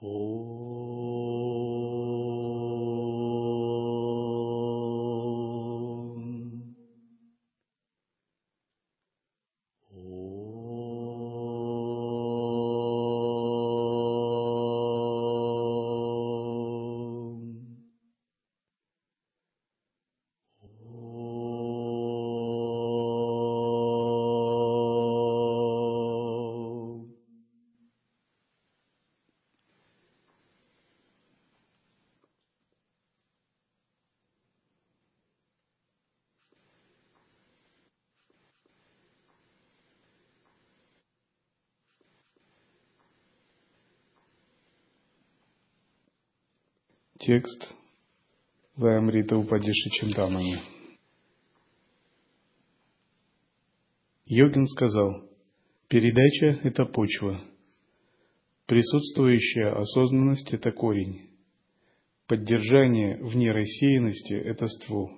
哦。Текст. Ваямрита Упадиши Чинтамани. Йогин сказал, передача – это почва, присутствующая осознанность – это корень, поддержание вне рассеянности – это ствол,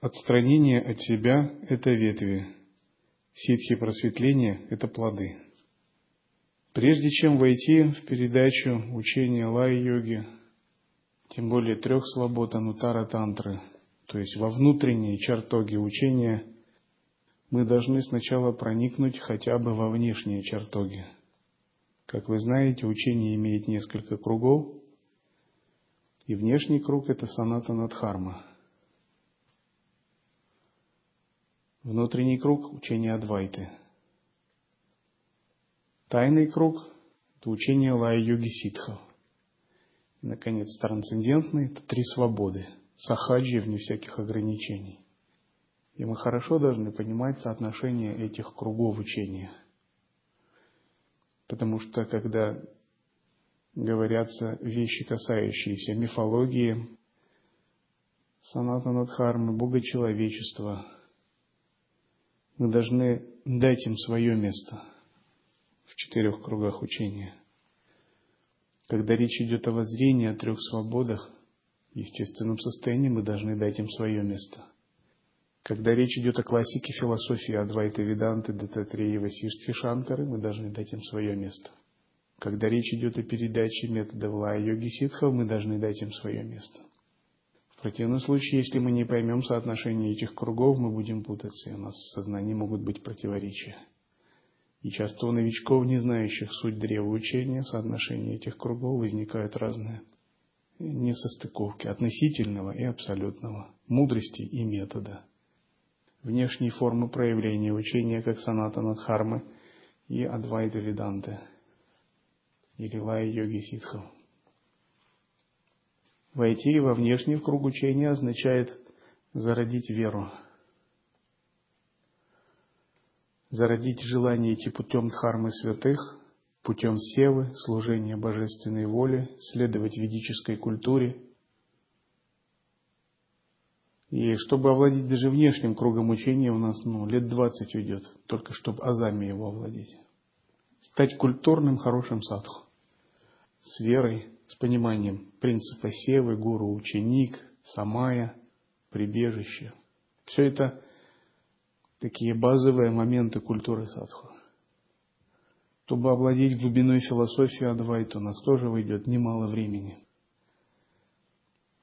отстранение от себя – это ветви, ситхи просветления – это плоды. Прежде чем войти в передачу учения лай-йоги, тем более трех свобод анутара тантры, то есть во внутренние чертоги учения, мы должны сначала проникнуть хотя бы во внешние чертоги. Как вы знаете, учение имеет несколько кругов, и внешний круг – это саната надхарма. Внутренний круг – учение Адвайты – Тайный круг – это учение лая-йоги ситхов. И, наконец, трансцендентный – это три свободы, сахаджи вне всяких ограничений. И мы хорошо должны понимать соотношение этих кругов учения. Потому что, когда говорятся вещи, касающиеся мифологии, санатанадхармы, богочеловечества, мы должны дать им свое место – в четырех кругах учения. Когда речь идет о воззрении, о трех свободах, в естественном состоянии мы должны дать им свое место. Когда речь идет о классике философии Адвайта Веданты, Дататреи, Васиштхи, Шанкары, мы должны дать им свое место. Когда речь идет о передаче метода Лая Йоги Ситхов, мы должны дать им свое место. В противном случае, если мы не поймем соотношение этих кругов, мы будем путаться, и у нас в сознании могут быть противоречия. И часто у новичков, не знающих суть древа учения, соотношения этих кругов возникают разные несостыковки относительного и абсолютного, мудрости и метода. Внешние формы проявления учения, как саната Надхармы и Адвайта Веданты, или Лая Йоги Ситхов. Войти во внешний круг учения означает зародить веру – зародить желание идти путем дхармы святых, путем севы, служения божественной воле, следовать ведической культуре. И чтобы овладеть даже внешним кругом учения, у нас ну, лет 20 уйдет, только чтобы азами его овладеть. Стать культурным, хорошим садху. С верой, с пониманием принципа севы, гуру, ученик, самая, прибежище. Все это такие базовые моменты культуры садху. Чтобы овладеть глубиной философии Адвайта, у нас тоже выйдет немало времени.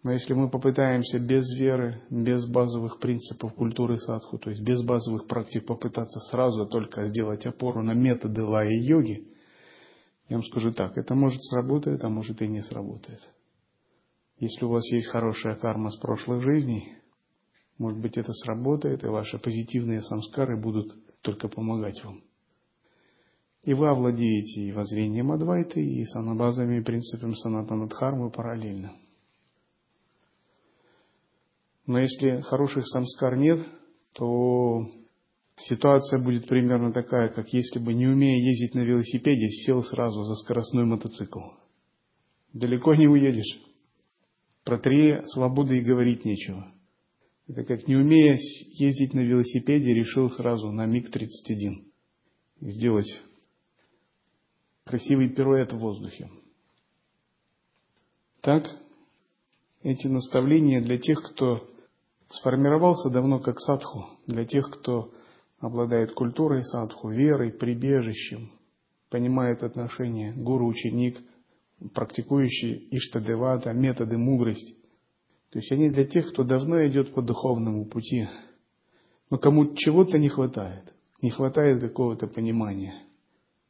Но если мы попытаемся без веры, без базовых принципов культуры садху, то есть без базовых практик попытаться сразу только сделать опору на методы лая-йоги, я вам скажу так, это может сработать, а может и не сработает. Если у вас есть хорошая карма с прошлых жизней, может быть, это сработает, и ваши позитивные самскары будут только помогать вам. И вы овладеете и воззрением Адвайты, и санабазами, и принципами Санатанадхармы параллельно. Но если хороших самскар нет, то ситуация будет примерно такая, как если бы, не умея ездить на велосипеде, сел сразу за скоростной мотоцикл. Далеко не уедешь. Про три свободы и говорить нечего. Это как не умея ездить на велосипеде, решил сразу на МиГ-31 сделать красивый пируэт в воздухе. Так, эти наставления для тех, кто сформировался давно как садху, для тех, кто обладает культурой садху, верой, прибежищем, понимает отношения гуру-ученик, практикующий Иштадевата, методы мудрости. То есть они для тех, кто давно идет по духовному пути, но кому чего-то не хватает, не хватает какого-то понимания,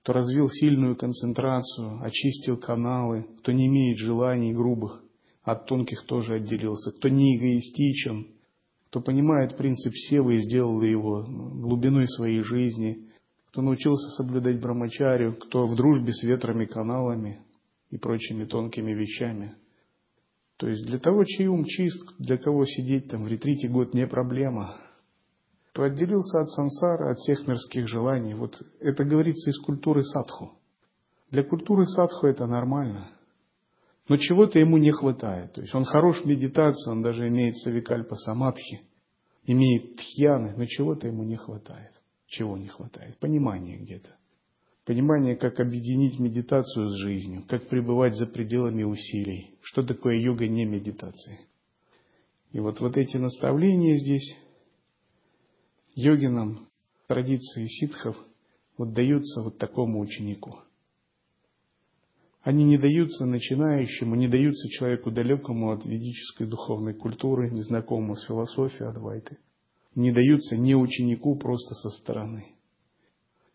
кто развил сильную концентрацию, очистил каналы, кто не имеет желаний грубых, от тонких тоже отделился, кто не эгоистичен, кто понимает принцип севы и сделал его глубиной своей жизни, кто научился соблюдать брамачарию, кто в дружбе с ветрами, каналами и прочими тонкими вещами. То есть для того, чей ум чист, для кого сидеть там в ретрите год не проблема, то отделился от сансара, от всех мирских желаний. Вот это говорится из культуры садху. Для культуры садху это нормально. Но чего-то ему не хватает. То есть он хорош в медитации, он даже имеет савикальпа самадхи, имеет тхьяны, но чего-то ему не хватает. Чего не хватает? Понимание где-то. Понимание, как объединить медитацию с жизнью, как пребывать за пределами усилий. Что такое йога не медитации. И вот, вот эти наставления здесь йогинам, традиции ситхов, вот даются вот такому ученику. Они не даются начинающему, не даются человеку далекому от ведической духовной культуры, незнакомому с философией Адвайты – не даются не ученику просто со стороны.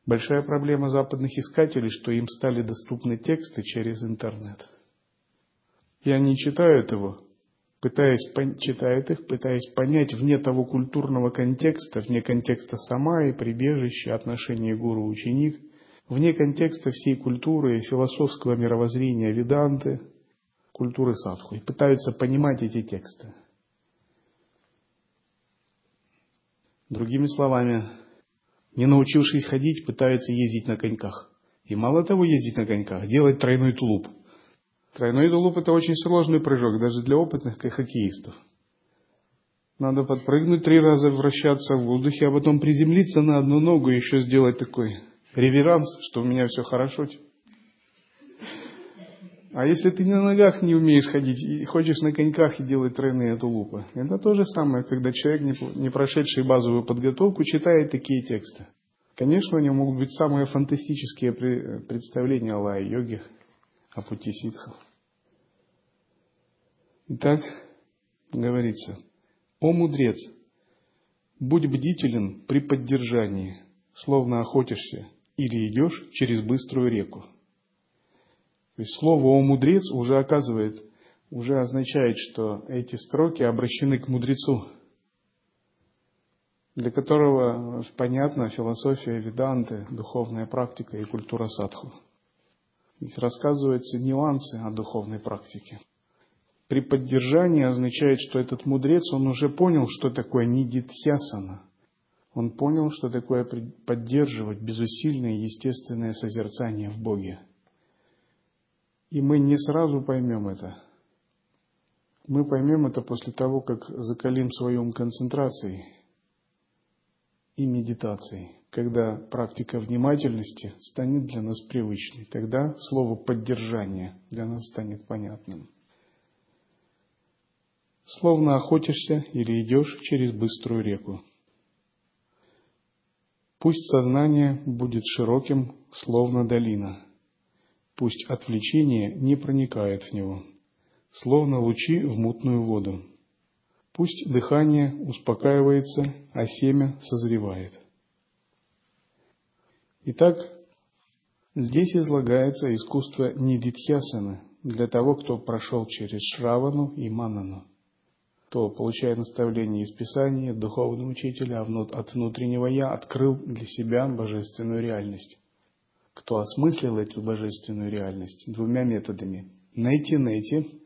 Большая проблема западных искателей, что им стали доступны тексты через интернет. И они читают его, пытаясь, читают их, пытаясь понять вне того культурного контекста, вне контекста сама и прибежище, отношения гуру-ученик, вне контекста всей культуры, философского мировоззрения веданты, культуры садху, и пытаются понимать эти тексты. Другими словами, не научившись ходить, пытаются ездить на коньках. И мало того ездить на коньках, делать тройной тулуп. Тройной тулуп – это очень сложный прыжок, даже для опытных хоккеистов. Надо подпрыгнуть три раза, вращаться в воздухе, а потом приземлиться на одну ногу и еще сделать такой реверанс, что у меня все хорошо. А если ты на ногах не умеешь ходить и хочешь на коньках и делать тройные тулупы, это то же самое, когда человек, не прошедший базовую подготовку, читает такие тексты. Конечно, у него могут быть самые фантастические представления о лай-йоге, о пути ситхов. Итак, говорится, «О мудрец, будь бдителен при поддержании, словно охотишься или идешь через быструю реку». То есть слово «о мудрец» уже оказывает, уже означает, что эти строки обращены к мудрецу, для которого понятна философия веданты, духовная практика и культура садху. Здесь рассказываются нюансы о духовной практике. При поддержании означает, что этот мудрец, он уже понял, что такое нидитхьясана. Он понял, что такое поддерживать безусильное естественное созерцание в Боге – и мы не сразу поймем это. Мы поймем это после того, как закалим свою ум концентрацией и медитацией. Когда практика внимательности станет для нас привычной, тогда слово «поддержание» для нас станет понятным. Словно охотишься или идешь через быструю реку. Пусть сознание будет широким, словно долина – Пусть отвлечение не проникает в него, словно лучи в мутную воду. Пусть дыхание успокаивается, а семя созревает. Итак, здесь излагается искусство нидитхьясаны для того, кто прошел через Шравану и Манану, кто, получая наставление из Писания, духовного учителя от внутреннего «я», открыл для себя божественную реальность кто осмыслил эту божественную реальность двумя методами. Найти-найти,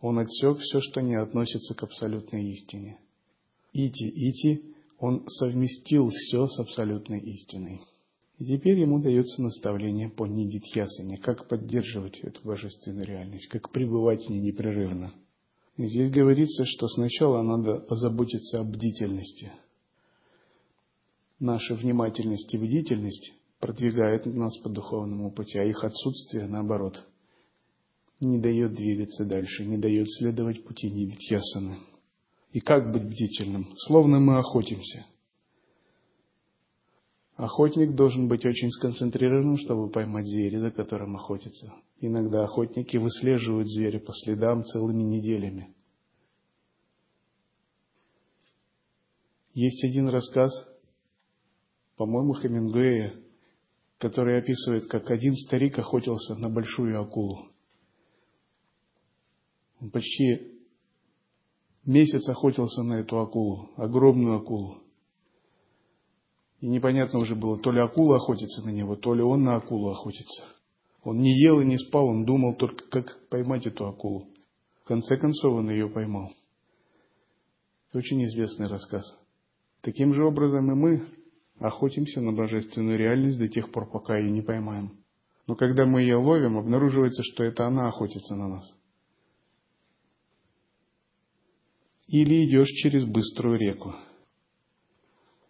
он отсек все, что не относится к абсолютной истине. Ити-ити, он совместил все с абсолютной истиной. И теперь ему дается наставление по нидитхьясане, как поддерживать эту божественную реальность, как пребывать в ней непрерывно. И здесь говорится, что сначала надо позаботиться о бдительности. Наша внимательность и бдительность продвигает нас по духовному пути, а их отсутствие, наоборот, не дает двигаться дальше, не дает следовать пути Нивитьясаны. И как быть бдительным? Словно мы охотимся. Охотник должен быть очень сконцентрированным, чтобы поймать зверя, за которым охотится. Иногда охотники выслеживают зверя по следам целыми неделями. Есть один рассказ, по-моему, Хемингуэя, который описывает, как один старик охотился на большую акулу. Он почти месяц охотился на эту акулу, огромную акулу. И непонятно уже было, то ли акула охотится на него, то ли он на акулу охотится. Он не ел и не спал, он думал только, как поймать эту акулу. В конце концов он ее поймал. Это очень известный рассказ. Таким же образом и мы охотимся на божественную реальность до тех пор, пока ее не поймаем. Но когда мы ее ловим, обнаруживается, что это она охотится на нас. Или идешь через быструю реку.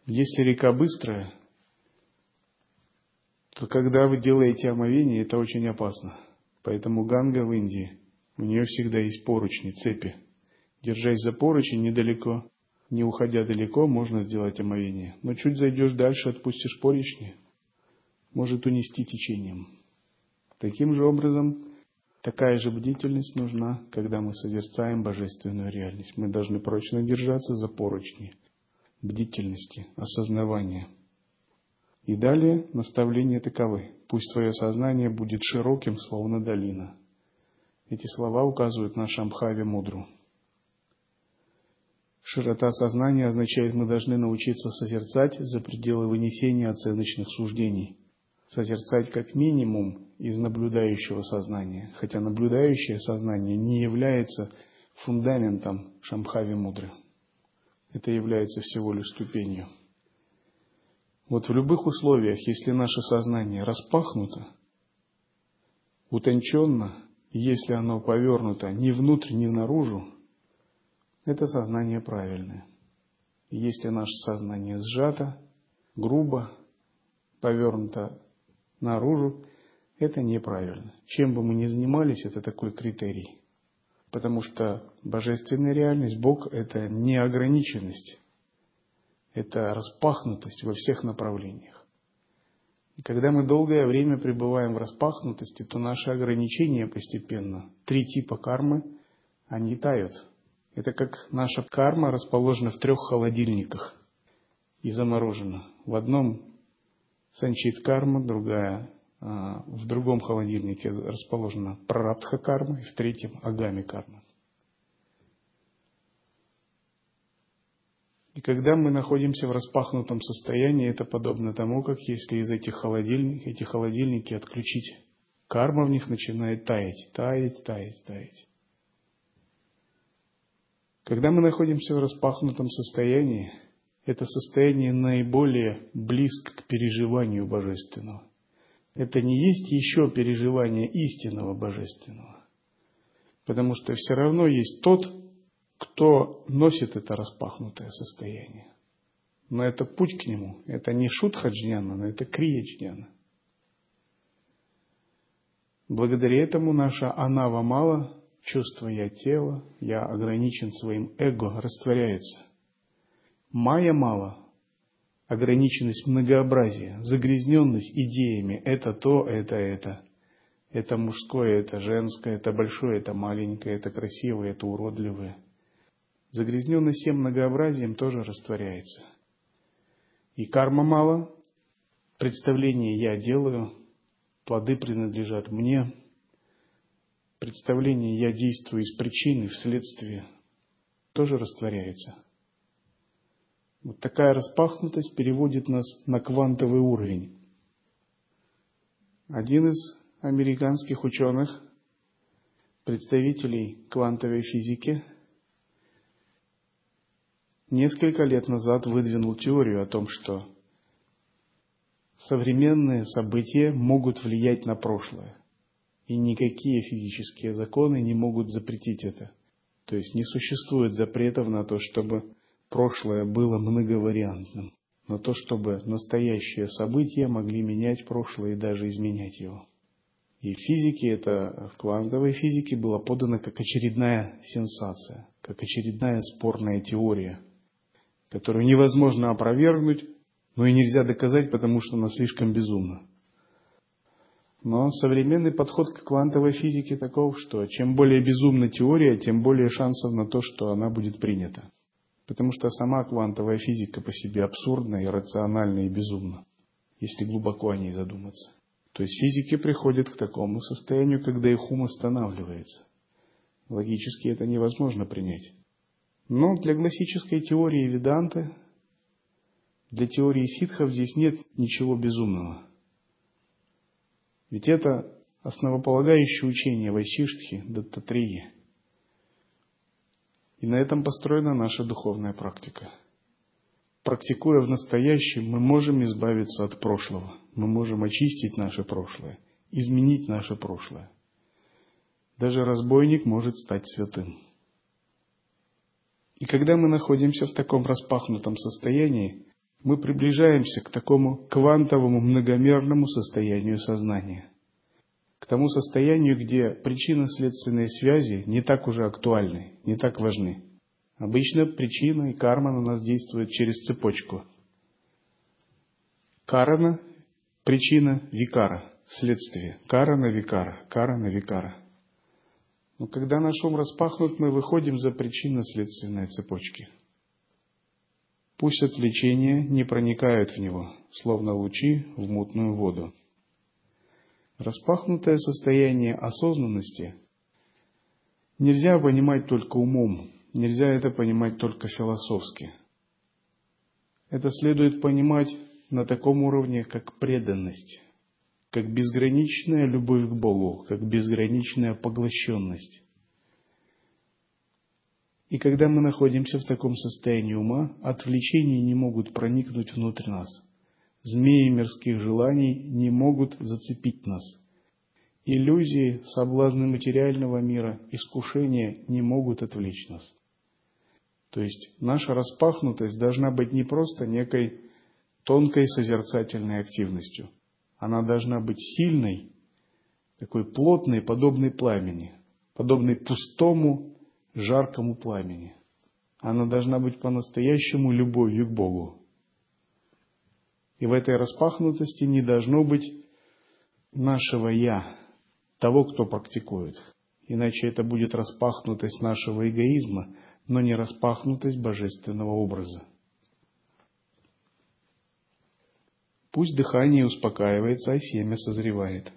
Если река быстрая, то когда вы делаете омовение, это очень опасно. Поэтому Ганга в Индии, у нее всегда есть поручни, цепи. Держась за поручень недалеко, не уходя далеко, можно сделать омовение. Но чуть зайдешь дальше, отпустишь поручни, может унести течением. Таким же образом, такая же бдительность нужна, когда мы созерцаем божественную реальность. Мы должны прочно держаться за поручни – бдительности, осознавания. И далее наставления таковы. Пусть твое сознание будет широким, словно долина. Эти слова указывают на Шамхаве Мудру. Широта сознания означает, мы должны научиться созерцать за пределы вынесения оценочных суждений. Созерцать как минимум из наблюдающего сознания, хотя наблюдающее сознание не является фундаментом Шамхави Мудры. Это является всего лишь ступенью. Вот в любых условиях, если наше сознание распахнуто, утонченно, если оно повернуто ни внутрь, ни наружу, это сознание правильное. Если наше сознание сжато, грубо, повернуто наружу, это неправильно. Чем бы мы ни занимались, это такой критерий. Потому что божественная реальность, Бог – это неограниченность, это распахнутость во всех направлениях. И когда мы долгое время пребываем в распахнутости, то наши ограничения постепенно, три типа кармы, они тают. Это как наша карма расположена в трех холодильниках и заморожена. В одном санчит карма, другая а, в другом холодильнике расположена прарабдха карма, и в третьем агами карма. И когда мы находимся в распахнутом состоянии, это подобно тому, как если из этих холодильников, эти холодильники отключить, карма в них начинает таять, таять, таять, таять. Когда мы находимся в распахнутом состоянии, это состояние наиболее близко к переживанию божественного это не есть еще переживание истинного божественного. Потому что все равно есть тот, кто носит это распахнутое состояние. Но это путь к нему. Это не шутха джняна, но это крия джняна. Благодаря этому наша анава мало, чувство я тело, я ограничен своим эго, растворяется. Майя мало, ограниченность многообразия, загрязненность идеями «это то, это это». Это мужское, это женское, это большое, это маленькое, это красивое, это уродливое. Загрязненность всем многообразием тоже растворяется. И карма мало, представление я делаю, плоды принадлежат мне, представление я действую из причины, вследствие, тоже растворяется. Вот такая распахнутость переводит нас на квантовый уровень. Один из американских ученых, представителей квантовой физики, несколько лет назад выдвинул теорию о том, что современные события могут влиять на прошлое. И никакие физические законы не могут запретить это. То есть не существует запретов на то, чтобы прошлое было многовариантным, но то, чтобы настоящие события могли менять прошлое и даже изменять его. И в физике это, в квантовой физике было подано как очередная сенсация, как очередная спорная теория, которую невозможно опровергнуть, Но и нельзя доказать, потому что она слишком безумна. Но современный подход к квантовой физике таков, что чем более безумна теория, тем более шансов на то, что она будет принята. Потому что сама квантовая физика по себе абсурдна, иррациональна и безумна, если глубоко о ней задуматься. То есть физики приходят к такому состоянию, когда их ум останавливается. Логически это невозможно принять. Но для классической теории Веданты, для теории ситхов здесь нет ничего безумного. Ведь это основополагающее учение Вайшиштхи, Даттатрии. И на этом построена наша духовная практика. Практикуя в настоящем, мы можем избавиться от прошлого. Мы можем очистить наше прошлое, изменить наше прошлое. Даже разбойник может стать святым. И когда мы находимся в таком распахнутом состоянии, мы приближаемся к такому квантовому многомерному состоянию сознания. К тому состоянию, где причинно-следственные связи не так уже актуальны, не так важны. Обычно причина и карма на нас действуют через цепочку. Карана – причина викара, следствие. Карана – викара, карана – викара. Но когда наш ум распахнут, мы выходим за причинно-следственные цепочки. Пусть отвлечения не проникают в него, словно лучи в мутную воду. Распахнутое состояние осознанности нельзя понимать только умом, нельзя это понимать только философски. Это следует понимать на таком уровне, как преданность как безграничная любовь к Богу, как безграничная поглощенность. И когда мы находимся в таком состоянии ума, отвлечения не могут проникнуть внутрь нас. Змеи мирских желаний не могут зацепить нас. Иллюзии, соблазны материального мира, искушения не могут отвлечь нас. То есть наша распахнутость должна быть не просто некой тонкой созерцательной активностью – она должна быть сильной, такой плотной, подобной пламени, подобной пустому, жаркому пламени. Она должна быть по-настоящему любовью к Богу. И в этой распахнутости не должно быть нашего «я», того, кто практикует. Иначе это будет распахнутость нашего эгоизма, но не распахнутость божественного образа. Пусть дыхание успокаивается, а семя созревает.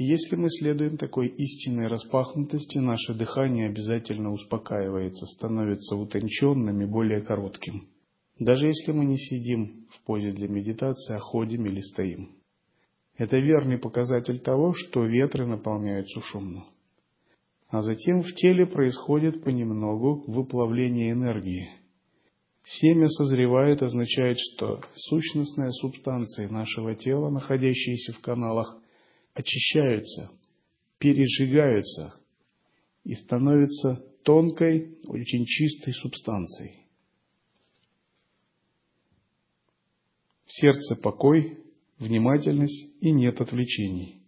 И если мы следуем такой истинной распахнутости, наше дыхание обязательно успокаивается, становится утонченным и более коротким. Даже если мы не сидим в позе для медитации, а ходим или стоим. Это верный показатель того, что ветры наполняются шумно. А затем в теле происходит понемногу выплавление энергии – Семя созревает означает, что сущностные субстанции нашего тела, находящиеся в каналах, очищаются, пережигаются и становятся тонкой, очень чистой субстанцией. В сердце покой, внимательность и нет отвлечений.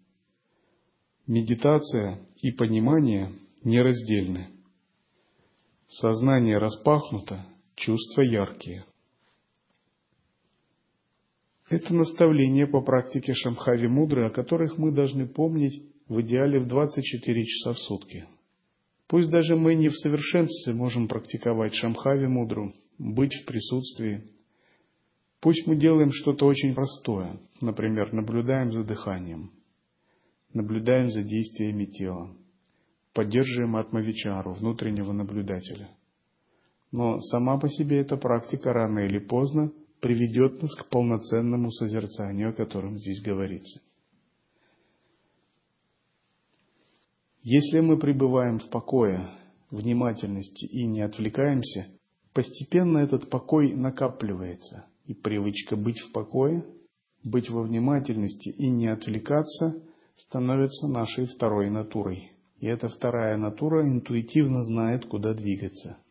Медитация и понимание нераздельны. Сознание распахнуто, чувства яркие. Это наставления по практике Шамхави Мудры, о которых мы должны помнить в идеале в 24 часа в сутки. Пусть даже мы не в совершенстве можем практиковать Шамхави Мудру, быть в присутствии. Пусть мы делаем что-то очень простое, например, наблюдаем за дыханием, наблюдаем за действиями тела, поддерживаем атмавичару, внутреннего наблюдателя – но сама по себе эта практика рано или поздно приведет нас к полноценному созерцанию, о котором здесь говорится. Если мы пребываем в покое, внимательности и не отвлекаемся, постепенно этот покой накапливается, и привычка быть в покое, быть во внимательности и не отвлекаться становится нашей второй натурой. И эта вторая натура интуитивно знает, куда двигаться –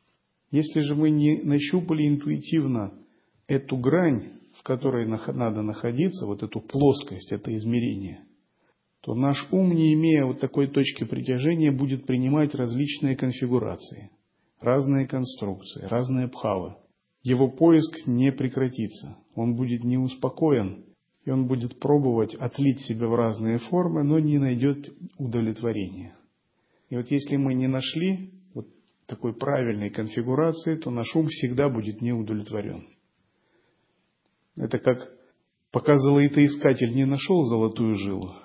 если же мы не нащупали интуитивно эту грань, в которой надо находиться, вот эту плоскость, это измерение, то наш ум, не имея вот такой точки притяжения, будет принимать различные конфигурации, разные конструкции, разные пхавы. его поиск не прекратится. Он будет не успокоен, и он будет пробовать отлить себя в разные формы, но не найдет удовлетворения. И вот если мы не нашли вот такой правильной конфигурации, то наш ум всегда будет не удовлетворен. Это как пока золотоискатель не нашел золотую жилу,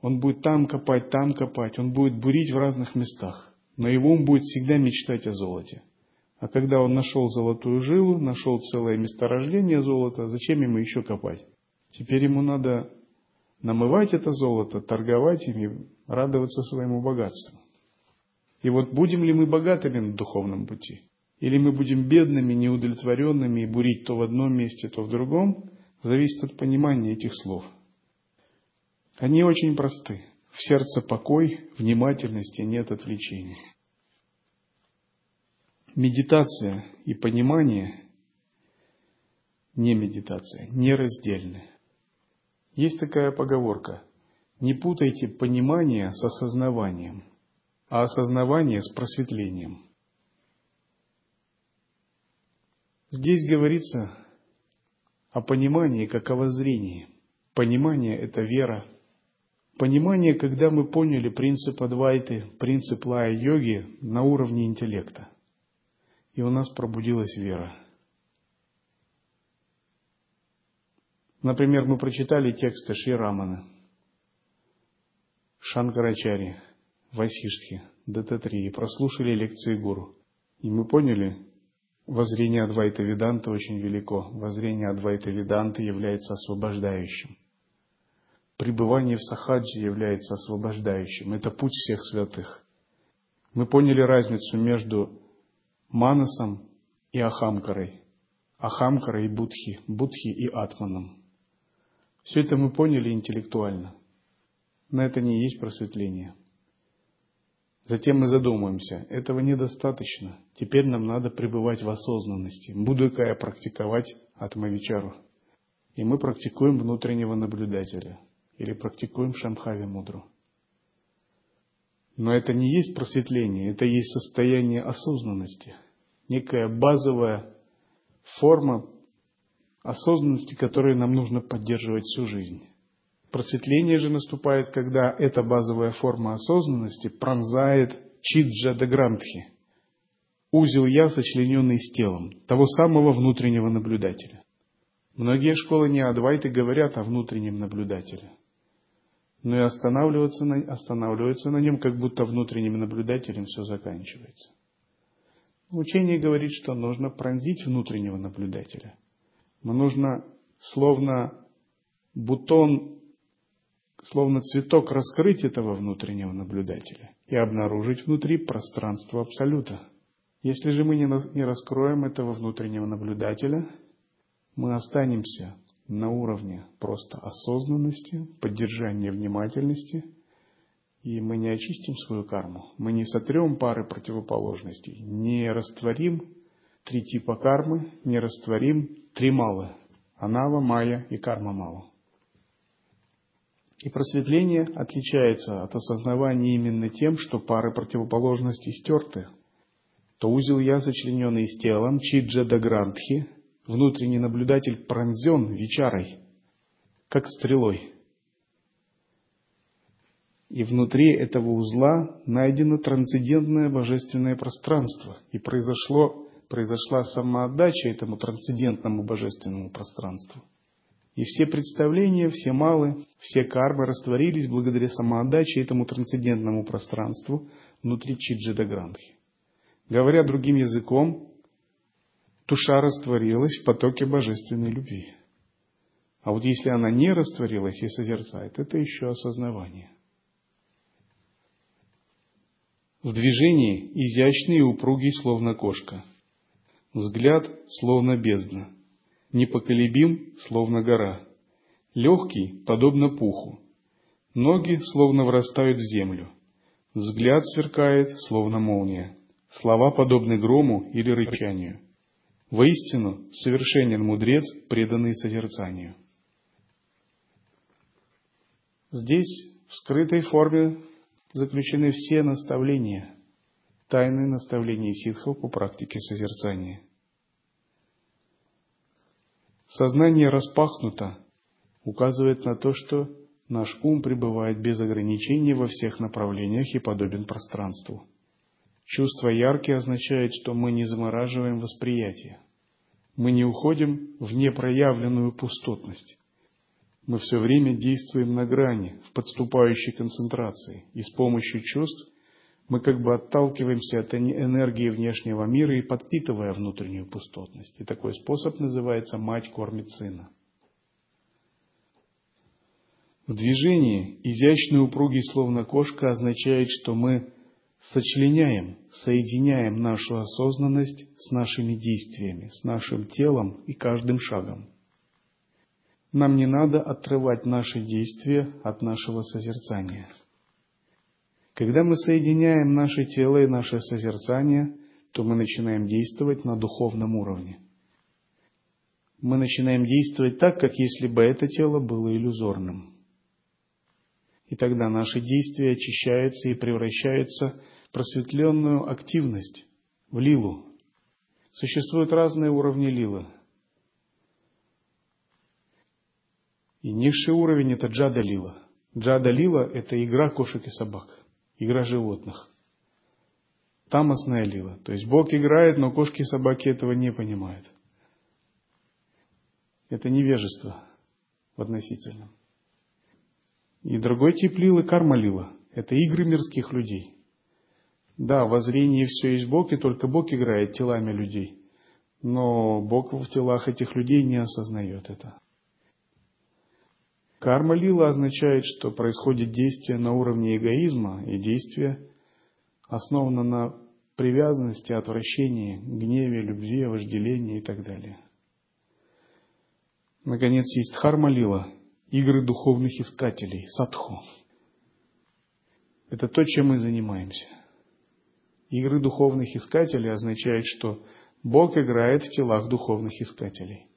он будет там копать, там копать, он будет бурить в разных местах, но его ум будет всегда мечтать о золоте. А когда он нашел золотую жилу, нашел целое месторождение золота, зачем ему еще копать? Теперь ему надо намывать это золото, торговать им и радоваться своему богатству. И вот будем ли мы богатыми на духовном пути? Или мы будем бедными, неудовлетворенными и бурить то в одном месте, то в другом, зависит от понимания этих слов. Они очень просты. В сердце покой, внимательности нет отвлечений. Медитация и понимание, не медитация, нераздельны. Есть такая поговорка. Не путайте понимание с осознаванием, а осознавание с просветлением. Здесь говорится о понимании как о воззрении. Понимание – это вера. Понимание, когда мы поняли принцип Адвайты, принцип лая-йоги на уровне интеллекта – и у нас пробудилась вера. Например, мы прочитали тексты Ширамана, Шанкарачари, Васиштхи, Дататри и прослушали лекции гуру. И мы поняли, воззрение Адвайта Веданта очень велико. Воззрение Адвайта Веданта является освобождающим. Пребывание в Сахаджи является освобождающим. Это путь всех святых. Мы поняли разницу между Манасом и Ахамкарой, Ахамкарой и Будхи, Будхи и Атманом. Все это мы поняли интеллектуально. На это не есть просветление. Затем мы задумаемся, этого недостаточно. Теперь нам надо пребывать в осознанности. Будукая практиковать атмавичару. И мы практикуем внутреннего наблюдателя. Или практикуем шамхави мудру. Но это не есть просветление, это есть состояние осознанности, некая базовая форма осознанности, которую нам нужно поддерживать всю жизнь. Просветление же наступает, когда эта базовая форма осознанности пронзает чиджа дагрантхи, узел «я», сочлененный с телом, того самого внутреннего наблюдателя. Многие школы не адвайты говорят о внутреннем наблюдателе – но и останавливаться на, останавливаются на нем, как будто внутренним наблюдателем все заканчивается. Учение говорит, что нужно пронзить внутреннего наблюдателя. Но нужно словно бутон, словно цветок раскрыть этого внутреннего наблюдателя и обнаружить внутри пространство Абсолюта. Если же мы не раскроем этого внутреннего наблюдателя, мы останемся на уровне просто осознанности, поддержания внимательности, и мы не очистим свою карму, мы не сотрем пары противоположностей, не растворим три типа кармы, не растворим три малы – анава, майя и карма мала. И просветление отличается от осознавания именно тем, что пары противоположностей стерты. То узел я, сочлененный с телом, чиджа дагрантхи, внутренний наблюдатель пронзен вечарой, как стрелой. И внутри этого узла найдено трансцендентное божественное пространство. И произошло, произошла самоотдача этому трансцендентному божественному пространству. И все представления, все малы, все кармы растворились благодаря самоотдаче этому трансцендентному пространству внутри Чиджида Грандхи. Говоря другим языком, душа растворилась в потоке божественной любви. А вот если она не растворилась и созерцает, это еще осознавание. В движении изящный и упругий, словно кошка. Взгляд, словно бездна. Непоколебим, словно гора. Легкий, подобно пуху. Ноги, словно врастают в землю. Взгляд сверкает, словно молния. Слова подобны грому или рычанию. Воистину, совершенен мудрец, преданный созерцанию. Здесь в скрытой форме заключены все наставления, тайные наставления ситхов по практике созерцания. Сознание распахнуто, указывает на то, что наш ум пребывает без ограничений во всех направлениях и подобен пространству. Чувство яркие означает, что мы не замораживаем восприятие. Мы не уходим в непроявленную пустотность. Мы все время действуем на грани, в подступающей концентрации, и с помощью чувств мы как бы отталкиваемся от энергии внешнего мира и подпитывая внутреннюю пустотность. И такой способ называется «мать кормит сына». В движении изящный упругий словно кошка означает, что мы сочленяем, соединяем нашу осознанность с нашими действиями, с нашим телом и каждым шагом. Нам не надо отрывать наши действия от нашего созерцания. Когда мы соединяем наше тело и наше созерцание, то мы начинаем действовать на духовном уровне. Мы начинаем действовать так, как если бы это тело было иллюзорным. И тогда наши действия очищаются и превращаются в просветленную активность, в лилу. Существуют разные уровни лилы – И низший уровень – это джада лила. Джада лила – это игра кошек и собак, игра животных. Тамасная лила. То есть Бог играет, но кошки и собаки этого не понимают. Это невежество в относительном. И другой тип лилы – карма лила. Это игры мирских людей. Да, в зрении все есть Бог, и только Бог играет телами людей. Но Бог в телах этих людей не осознает это. Карма лила означает, что происходит действие на уровне эгоизма, и действие основано на привязанности, отвращении, гневе, любви, вожделении и так далее. Наконец, есть харма лила, игры духовных искателей, садху. Это то, чем мы занимаемся. Игры духовных искателей означает, что Бог играет в телах духовных искателей.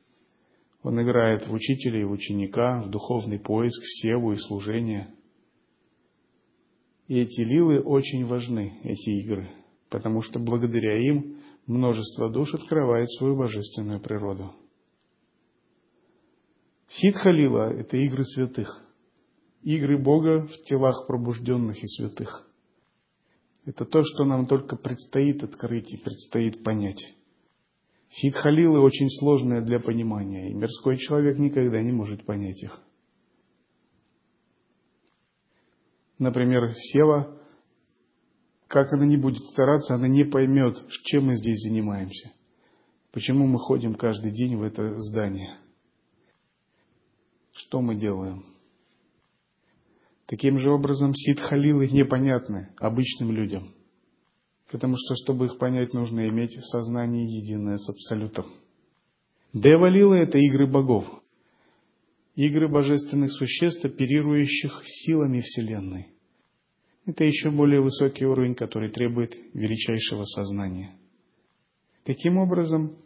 Он играет в учителя и в ученика, в духовный поиск, в севу и служение. И эти лилы очень важны, эти игры, потому что благодаря им множество душ открывает свою божественную природу. Ситха лила – это игры святых, игры Бога в телах пробужденных и святых. Это то, что нам только предстоит открыть и предстоит понять. Ситхалилы очень сложные для понимания, и мирской человек никогда не может понять их. Например, Сева, как она не будет стараться, она не поймет, чем мы здесь занимаемся. Почему мы ходим каждый день в это здание. Что мы делаем? Таким же образом, ситхалилы непонятны обычным людям – Потому что, чтобы их понять, нужно иметь сознание единое с Абсолютом. Девалилы – это игры богов. Игры божественных существ, оперирующих силами Вселенной. Это еще более высокий уровень, который требует величайшего сознания. Таким образом,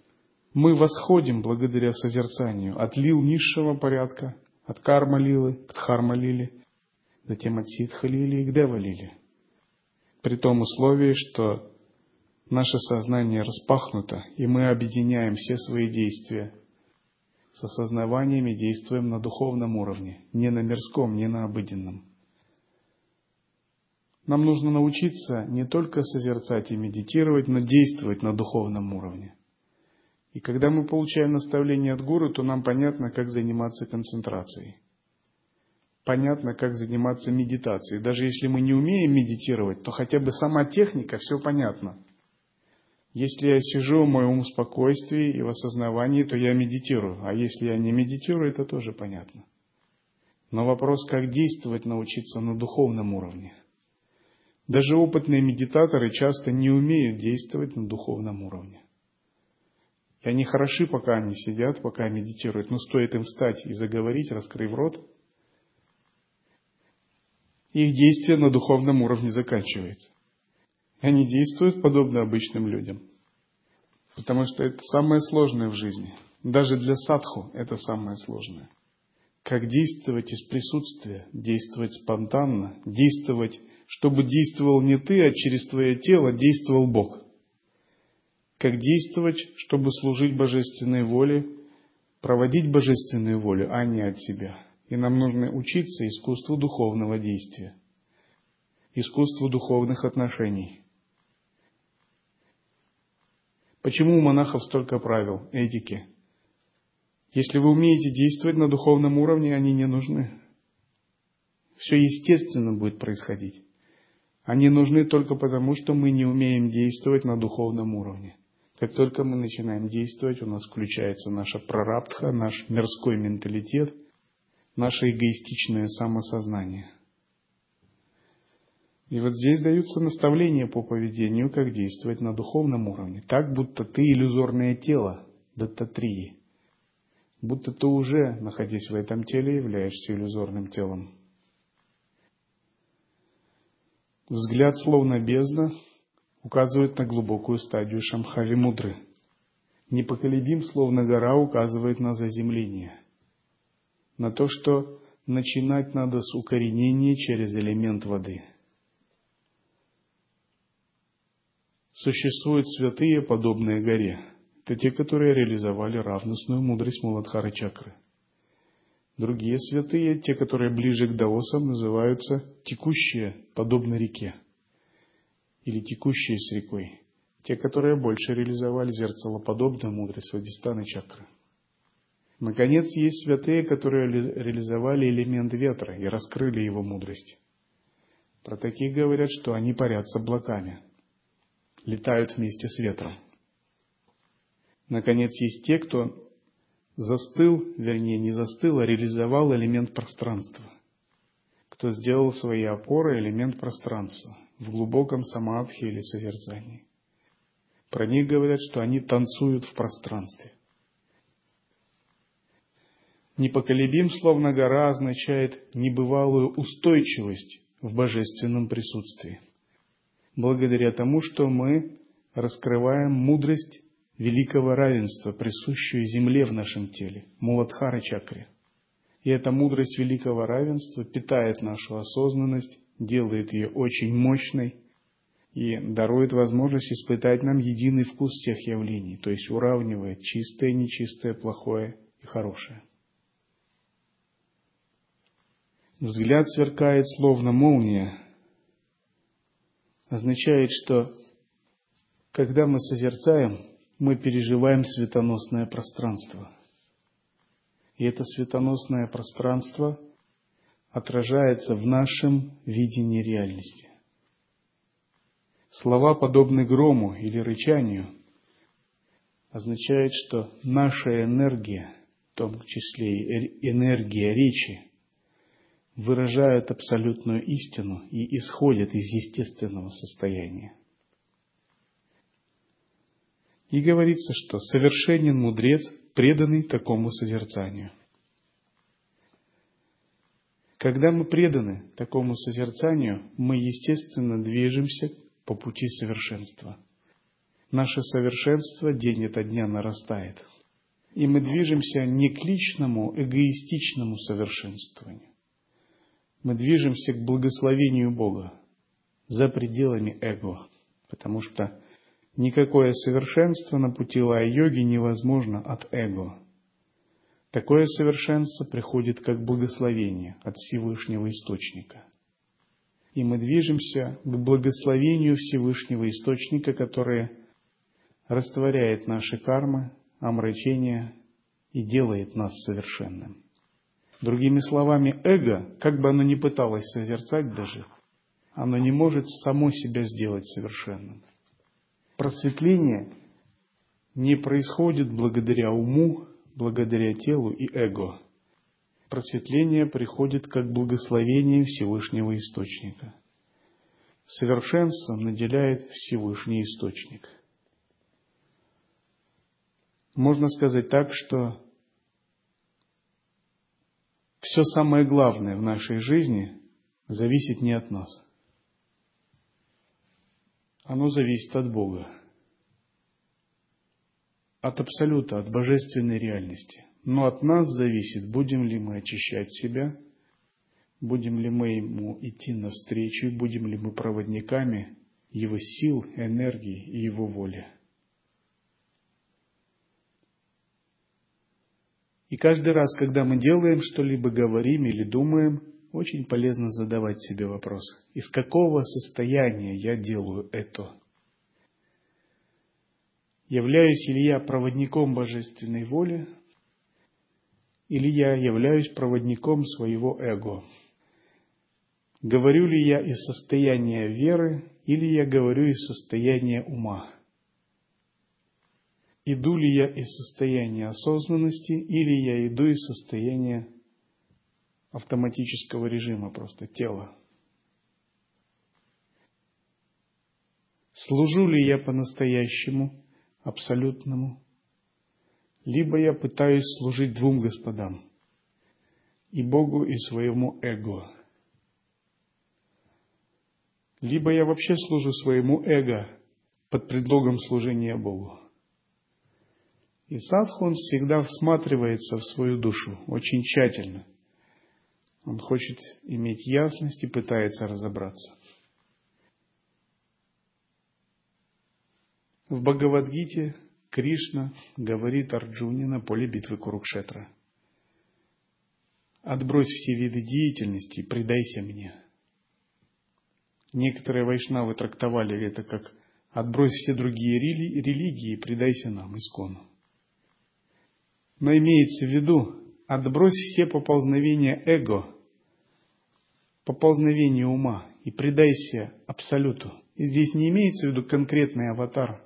мы восходим благодаря созерцанию от лил низшего порядка, от карма-лилы к дхарма-лиле, затем от ситха-лили к дева-лиле при том условии, что наше сознание распахнуто, и мы объединяем все свои действия с осознаваниями, действуем на духовном уровне, не на мирском, не на обыденном. Нам нужно научиться не только созерцать и медитировать, но действовать на духовном уровне. И когда мы получаем наставление от гуру, то нам понятно, как заниматься концентрацией – понятно, как заниматься медитацией. Даже если мы не умеем медитировать, то хотя бы сама техника, все понятно. Если я сижу, мой ум в спокойствии и в осознавании, то я медитирую. А если я не медитирую, это тоже понятно. Но вопрос, как действовать, научиться на духовном уровне. Даже опытные медитаторы часто не умеют действовать на духовном уровне. И они хороши, пока они сидят, пока медитируют. Но стоит им встать и заговорить, раскрыв рот – их действие на духовном уровне заканчивается. Они действуют подобно обычным людям. Потому что это самое сложное в жизни. Даже для садху это самое сложное. Как действовать из присутствия, действовать спонтанно, действовать, чтобы действовал не ты, а через твое тело действовал Бог. Как действовать, чтобы служить божественной воле проводить божественную волю, а не от себя. И нам нужно учиться искусству духовного действия, искусству духовных отношений. Почему у монахов столько правил, этики? Если вы умеете действовать на духовном уровне, они не нужны. Все естественно будет происходить. Они нужны только потому, что мы не умеем действовать на духовном уровне. Как только мы начинаем действовать, у нас включается наша прарабдха, наш мирской менталитет, наше эгоистичное самосознание. И вот здесь даются наставления по поведению, как действовать на духовном уровне. Так, будто ты иллюзорное тело, даттатрии. Будто ты уже, находясь в этом теле, являешься иллюзорным телом. Взгляд словно бездна указывает на глубокую стадию Шамхави Мудры. Непоколебим, словно гора, указывает на заземление. На то, что начинать надо с укоренения через элемент воды. Существуют святые, подобные горе. Это те, которые реализовали равностную мудрость Муладхара Чакры – Другие святые, те, которые ближе к даосам, называются текущие, подобно реке, или текущие с рекой. Те, которые больше реализовали зеркалоподобную мудрость Вадистана чакры. Наконец, есть святые, которые реализовали элемент ветра и раскрыли его мудрость. Про таких говорят, что они парят с облаками, летают вместе с ветром. Наконец, есть те, кто застыл, вернее не застыл, а реализовал элемент пространства. Кто сделал свои опоры элемент пространства в глубоком самадхи или созерцании. Про них говорят, что они танцуют в пространстве. Непоколебим, словно гора, означает небывалую устойчивость в божественном присутствии. Благодаря тому, что мы раскрываем мудрость великого равенства, присущую земле в нашем теле, Муладхара чакре. И эта мудрость великого равенства питает нашу осознанность, делает ее очень мощной и дарует возможность испытать нам единый вкус всех явлений, то есть уравнивает чистое, нечистое, плохое и хорошее. Взгляд сверкает словно молния, означает, что когда мы созерцаем, мы переживаем светоносное пространство. И это светоносное пространство отражается в нашем видении реальности. Слова, подобные грому или рычанию, означают, что наша энергия, в том числе и энергия речи, выражает абсолютную истину и исходит из естественного состояния. И говорится, что совершенен мудрец, преданный такому созерцанию. Когда мы преданы такому созерцанию, мы, естественно, движемся по пути совершенства. Наше совершенство день ото дня нарастает. И мы движемся не к личному, эгоистичному совершенствованию. Мы движемся к благословению Бога за пределами эго, потому что Никакое совершенство на пути лая-йоги невозможно от эго. Такое совершенство приходит как благословение от Всевышнего Источника. И мы движемся к благословению Всевышнего Источника, которое растворяет наши кармы, омрачения и делает нас совершенным. Другими словами, эго, как бы оно ни пыталось созерцать даже, оно не может само себя сделать совершенным просветление не происходит благодаря уму, благодаря телу и эго. Просветление приходит как благословение Всевышнего Источника. Совершенством наделяет Всевышний Источник. Можно сказать так, что все самое главное в нашей жизни зависит не от нас – оно зависит от Бога, от абсолюта, от божественной реальности. Но от нас зависит, будем ли мы очищать себя, будем ли мы ему идти навстречу, будем ли мы проводниками его сил, энергии и его воли. И каждый раз, когда мы делаем что-либо, говорим или думаем, очень полезно задавать себе вопрос, из какого состояния я делаю это? Являюсь ли я проводником божественной воли, или я являюсь проводником своего эго? Говорю ли я из состояния веры, или я говорю из состояния ума? Иду ли я из состояния осознанности, или я иду из состояния автоматического режима просто тела? Служу ли я по-настоящему, абсолютному, либо я пытаюсь служить двум господам, и Богу, и своему эго. Либо я вообще служу своему эго под предлогом служения Богу. И садху, всегда всматривается в свою душу очень тщательно. Он хочет иметь ясность и пытается разобраться. В Бхагавадгите Кришна говорит Арджуне на поле битвы Курукшетра. Отбрось все виды деятельности и предайся мне. Некоторые вайшнавы трактовали это как отбрось все другие религии и предайся нам, искону. Но имеется в виду, отбрось все поползновения эго, поползновения ума и предайся Абсолюту. И здесь не имеется в виду конкретный аватар,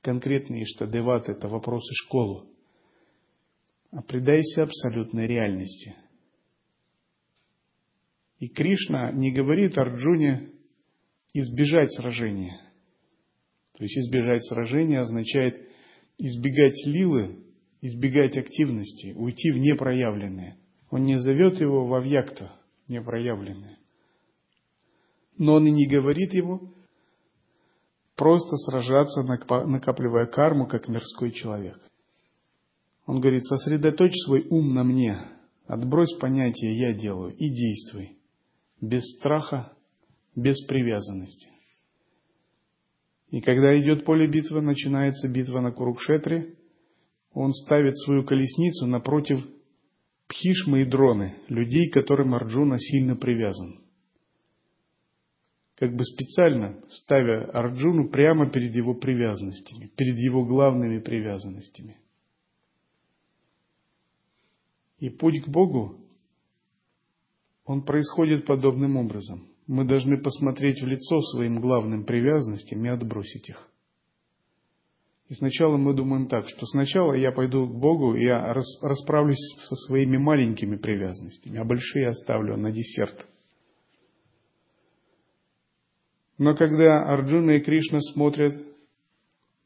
конкретный Иштадеват – это вопросы школы, а предайся абсолютной реальности. И Кришна не говорит Арджуне избежать сражения. То есть избежать сражения означает избегать лилы избегать активности, уйти в непроявленное. Он не зовет его в авьякта, непроявленное. Но он и не говорит ему просто сражаться, накапливая карму, как мирской человек. Он говорит, сосредоточь свой ум на мне, отбрось понятие «я делаю» и действуй. Без страха, без привязанности. И когда идет поле битвы, начинается битва на Курукшетре, он ставит свою колесницу напротив Пхишмы и Дроны, людей, которым Арджуна сильно привязан. Как бы специально ставя Арджуну прямо перед его привязанностями, перед его главными привязанностями. И путь к Богу, он происходит подобным образом. Мы должны посмотреть в лицо своим главным привязанностям и отбросить их. И сначала мы думаем так, что сначала я пойду к Богу, и я расправлюсь со своими маленькими привязанностями, а большие оставлю на десерт. Но когда Арджуна и Кришна смотрят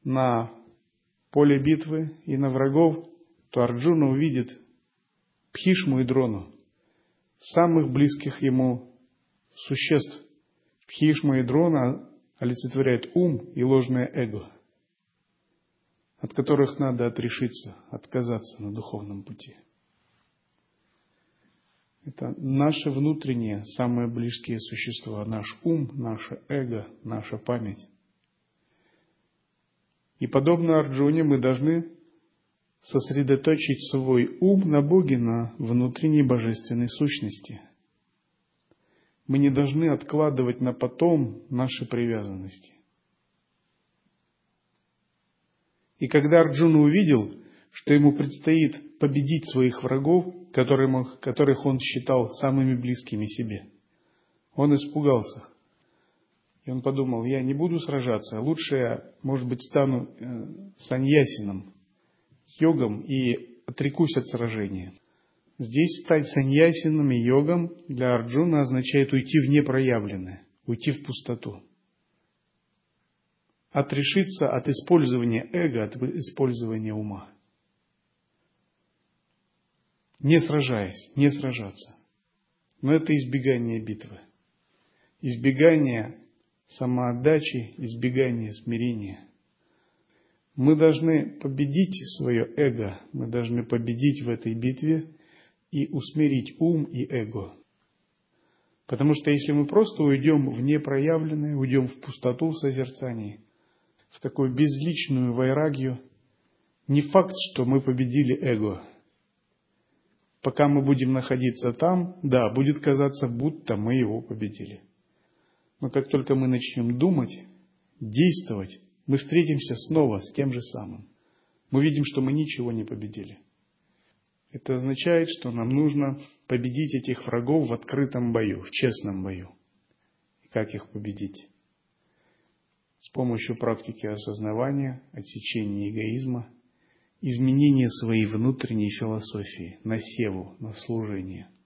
на поле битвы и на врагов, то Арджуна увидит Пхишму и Дрону, самых близких ему существ. Пхишма и Дрона олицетворяют ум и ложное эго – от которых надо отрешиться, отказаться на духовном пути. Это наши внутренние, самые близкие существа, наш ум, наше эго, наша память. И подобно Арджуне мы должны сосредоточить свой ум на Боге, на внутренней божественной сущности. Мы не должны откладывать на потом наши привязанности. И когда Арджуна увидел, что ему предстоит победить своих врагов, которых он считал самыми близкими себе, он испугался. И он подумал, я не буду сражаться, лучше я, может быть, стану э, саньясином, йогом и отрекусь от сражения. Здесь стать саньясином и йогом для Арджуна означает уйти в непроявленное, уйти в пустоту отрешиться от использования эго, от использования ума. Не сражаясь, не сражаться. Но это избегание битвы. Избегание самоотдачи, избегание смирения. Мы должны победить свое эго, мы должны победить в этой битве и усмирить ум и эго. Потому что если мы просто уйдем в непроявленное, уйдем в пустоту в созерцании – в такую безличную вайрагию, не факт, что мы победили эго. Пока мы будем находиться там, да, будет казаться, будто мы его победили. Но как только мы начнем думать, действовать, мы встретимся снова с тем же самым. Мы видим, что мы ничего не победили. Это означает, что нам нужно победить этих врагов в открытом бою, в честном бою. И как их победить? С помощью практики осознавания, отсечения эгоизма, изменения своей внутренней философии на севу, на служение –